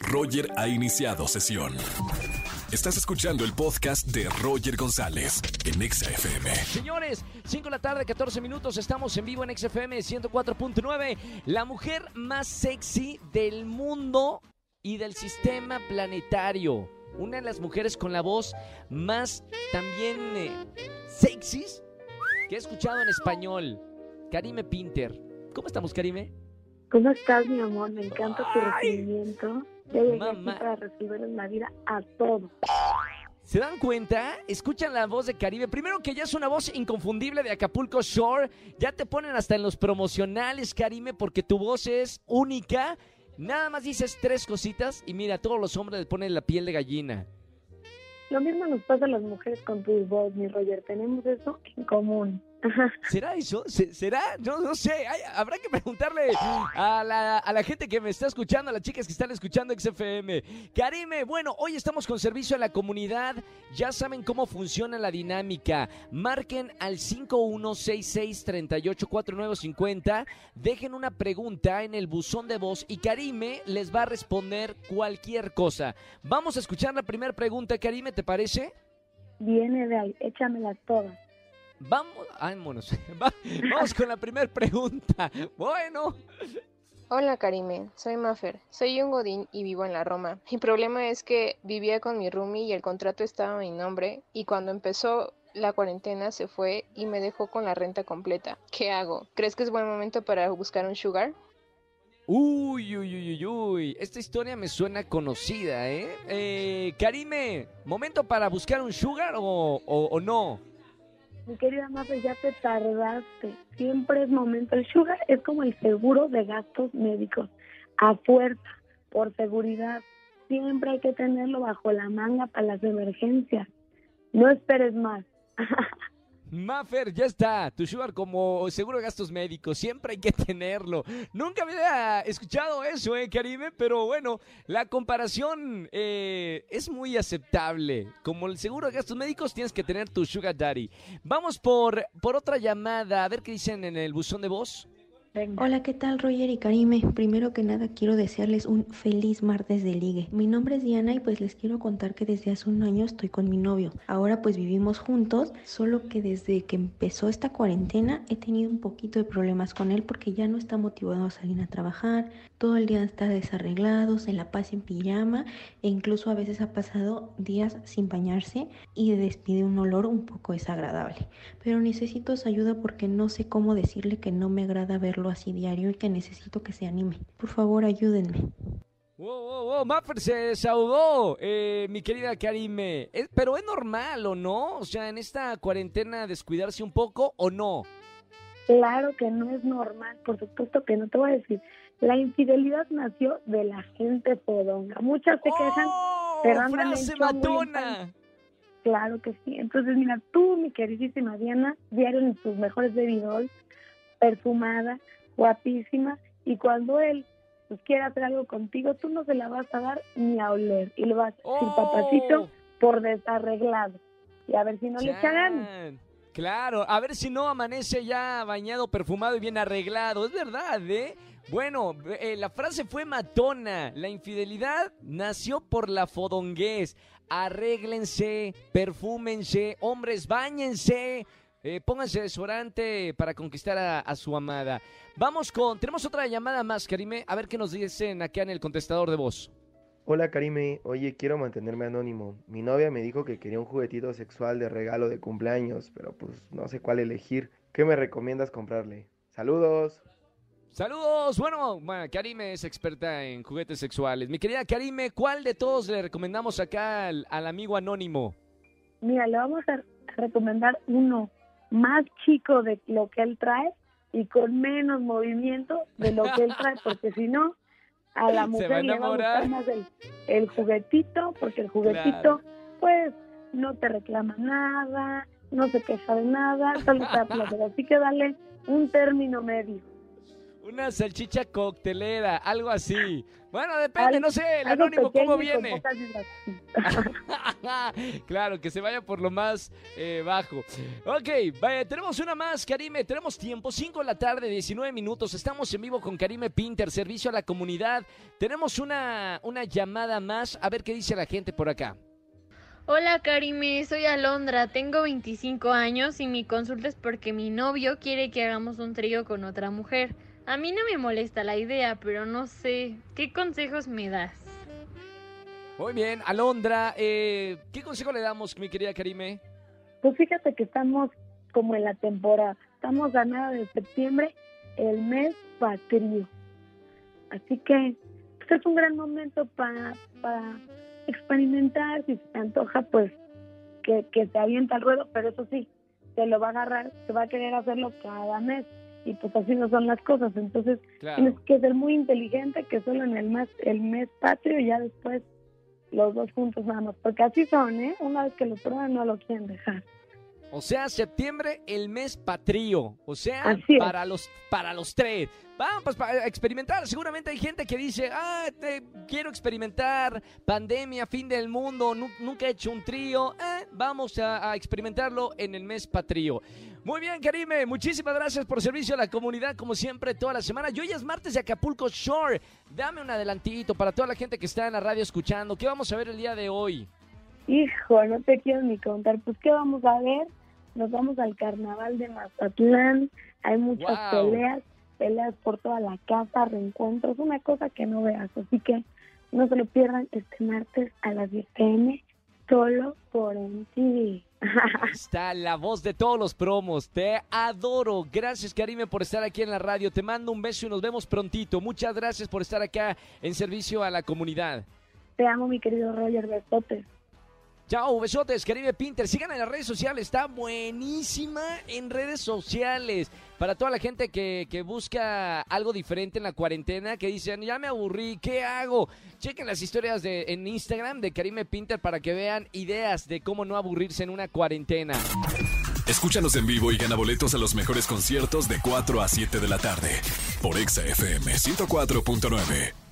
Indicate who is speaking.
Speaker 1: Roger ha iniciado sesión. Estás escuchando el podcast de Roger González en Exa FM.
Speaker 2: Señores, 5 de la tarde, 14 minutos, estamos en vivo en XFM 104.9. La mujer más sexy del mundo y del sistema planetario. Una de las mujeres con la voz más también eh, sexys que he escuchado en español. Karime Pinter. ¿Cómo estamos, Karime?
Speaker 3: ¿Cómo estás, mi amor? Me encanta tu recibimiento. Ya llegué
Speaker 2: Mamá.
Speaker 3: aquí para recibir en la vida a todos.
Speaker 2: ¿Se dan cuenta? Escuchan la voz de Caribe. Primero que ya es una voz inconfundible de Acapulco Shore. Ya te ponen hasta en los promocionales, Karime, porque tu voz es única. Nada más dices tres cositas y mira, a todos los hombres les ponen la piel de gallina.
Speaker 3: Lo mismo nos pasa a las mujeres con tu voz, mi Roger. Tenemos eso en común.
Speaker 2: ¿Será eso? ¿Se- ¿Será? No, no sé. Ay, habrá que preguntarle a la, a la gente que me está escuchando, a las chicas que están escuchando XFM. Karime, bueno, hoy estamos con servicio a la comunidad. Ya saben cómo funciona la dinámica. Marquen al 5166-384950. Dejen una pregunta en el buzón de voz y Karime les va a responder cualquier cosa. Vamos a escuchar la primera pregunta, Karime, ¿te parece?
Speaker 3: Viene de ahí, échamelas todas.
Speaker 2: Vamos, ay, monos. Va- Vamos con la primera pregunta. Bueno,
Speaker 4: Hola Karime, soy Mafer, soy un godín y vivo en la Roma. Mi problema es que vivía con mi roomie y el contrato estaba a mi nombre y cuando empezó la cuarentena se fue y me dejó con la renta completa. ¿Qué hago? ¿Crees que es buen momento para buscar un sugar?
Speaker 2: uy, uy, uy, uy, uy. Esta historia me suena conocida, ¿eh? eh Karime, ¿momento para buscar un sugar o, o- o no?
Speaker 3: Mi querida Mafe, ya te tardaste. Siempre es momento. El sugar es como el seguro de gastos médicos. A fuerza, por seguridad. Siempre hay que tenerlo bajo la manga para las emergencias. No esperes más.
Speaker 2: Maffer, ya está. Tu sugar como seguro de gastos médicos. Siempre hay que tenerlo. Nunca había escuchado eso, ¿eh, Karime? Pero bueno, la comparación eh, es muy aceptable. Como el seguro de gastos médicos, tienes que tener tu sugar daddy. Vamos por, por otra llamada. A ver qué dicen en el buzón de voz.
Speaker 5: Hola, ¿qué tal Roger y Karime? Primero que nada quiero desearles un feliz martes de ligue. Mi nombre es Diana y pues les quiero contar que desde hace un año estoy con mi novio. Ahora pues vivimos juntos, solo que desde que empezó esta cuarentena he tenido un poquito de problemas con él porque ya no está motivado a salir a trabajar, todo el día está desarreglado, se la pasa en pijama e incluso a veces ha pasado días sin bañarse y despide un olor un poco desagradable pero necesito su ayuda porque no sé cómo decirle que no me agrada verlo así diario y que necesito que se anime. Por favor, ayúdenme.
Speaker 2: Wow, wow, wow, Maffer se desahogó, eh, mi querida Karime. Es- pero es normal, ¿o no? O sea, en esta cuarentena descuidarse un poco, ¿o no?
Speaker 3: Claro que no es normal, por supuesto que no te voy a decir. La infidelidad nació de la gente podonga. Muchas se quejan,
Speaker 2: ¡Oh!
Speaker 3: pero andan
Speaker 2: ¡Frase matona!
Speaker 3: claro que sí. Entonces, mira, tú, mi queridísima Diana, diario en tus mejores bebidos, perfumada, guapísima, y cuando él pues, quiera hacer algo contigo, tú no se la vas a dar ni a oler. Y le vas a decir,
Speaker 2: ¡Oh!
Speaker 3: papacito, por desarreglado. Y a ver si no le echa ganas.
Speaker 2: Chan. Claro, a ver si no amanece ya bañado, perfumado y bien arreglado. Es verdad, ¿eh? Bueno, eh, la frase fue matona. La infidelidad nació por la fodonguez. Arréglense, perfúmense, hombres, bañense. Eh, pónganse desodorante para conquistar a, a su amada. Vamos con, tenemos otra llamada más, Karime. A ver qué nos dicen acá en el contestador de voz.
Speaker 6: Hola Karime, oye, quiero mantenerme anónimo. Mi novia me dijo que quería un juguetito sexual de regalo de cumpleaños, pero pues no sé cuál elegir. ¿Qué me recomiendas comprarle? Saludos.
Speaker 2: Saludos. Bueno, bueno, Karime es experta en juguetes sexuales. Mi querida Karime, ¿cuál de todos le recomendamos acá al, al amigo anónimo?
Speaker 3: Mira, le vamos a recomendar uno más chico de lo que él trae y con menos movimiento de lo que él trae, porque si no, a la mujer le va a gustar más el, el juguetito, porque el juguetito, pues, no te reclama nada, no se queja de nada, solo te. Así que dale un término medio.
Speaker 2: Una salchicha coctelera, algo así. Bueno, depende,
Speaker 3: Al-
Speaker 2: no sé, el anónimo cómo viene. claro, que se vaya por lo más eh, bajo. Ok, vaya, tenemos una más, Karime. Tenemos tiempo, 5 de la tarde, 19 minutos. Estamos en vivo con Karime Pinter, servicio a la comunidad. Tenemos una, una llamada más. A ver qué dice la gente por acá.
Speaker 7: Hola Karime, soy Alondra, tengo 25 años y mi consulta es porque mi novio quiere que hagamos un trío con otra mujer. A mí no me molesta la idea, pero no sé, ¿qué consejos me das?
Speaker 2: Muy bien, Alondra, eh, ¿qué consejo le damos, mi querida Karime?
Speaker 3: Pues fíjate que estamos como en la temporada. Estamos a nada de septiembre, el mes patrio. Así que pues, es un gran momento para, para experimentar. Si se te antoja, pues que, que se avienta al ruedo, pero eso sí, se lo va a agarrar, se va a querer hacerlo cada mes. Y pues así no son las cosas. Entonces tienes que ser muy inteligente, que solo en el mes, el mes patrio y ya después los dos juntos nada más. Porque así son, ¿eh? Una vez que lo prueban no lo quieren dejar.
Speaker 2: O sea, septiembre, el mes patrio. O sea, para los, para los tres. Vamos pues, para experimentar. Seguramente hay gente que dice, ah, te- quiero experimentar, pandemia, fin del mundo, nu- nunca he hecho un trío. Eh, vamos a, a experimentarlo en el mes patrio. Muy bien, Karime, muchísimas gracias por servicio a la comunidad, como siempre, toda la semana. Y hoy es martes de Acapulco Shore. Dame un adelantito para toda la gente que está en la radio escuchando. ¿Qué vamos a ver el día de hoy?
Speaker 3: Hijo, no te quiero ni contar. Pues, ¿qué vamos a ver? Nos vamos al carnaval de Mazatlán. Hay muchas
Speaker 2: Wow.
Speaker 3: peleas, peleas por toda la casa, reencuentros, una cosa que no veas. Así que no se lo pierdan este martes a las 10 pm, solo por MTV.
Speaker 2: Ahí está la voz de todos los promos. Te adoro. Gracias, Karime, por estar aquí en la radio. Te mando un beso y nos vemos prontito. Muchas gracias por estar acá en servicio a la comunidad.
Speaker 3: Te amo, mi querido Roger Besotes.
Speaker 2: Chao, besotes, Caribe Pinter. Sigan en las redes sociales, está buenísima en redes sociales. Para toda la gente que, que busca algo diferente en la cuarentena, que dicen, ya me aburrí, ¿qué hago? Chequen las historias de, en Instagram de Karime Pinter para que vean ideas de cómo no aburrirse en una cuarentena.
Speaker 1: Escúchanos en vivo y gana boletos a los mejores conciertos de 4 a 7 de la tarde por Exa FM 104.9.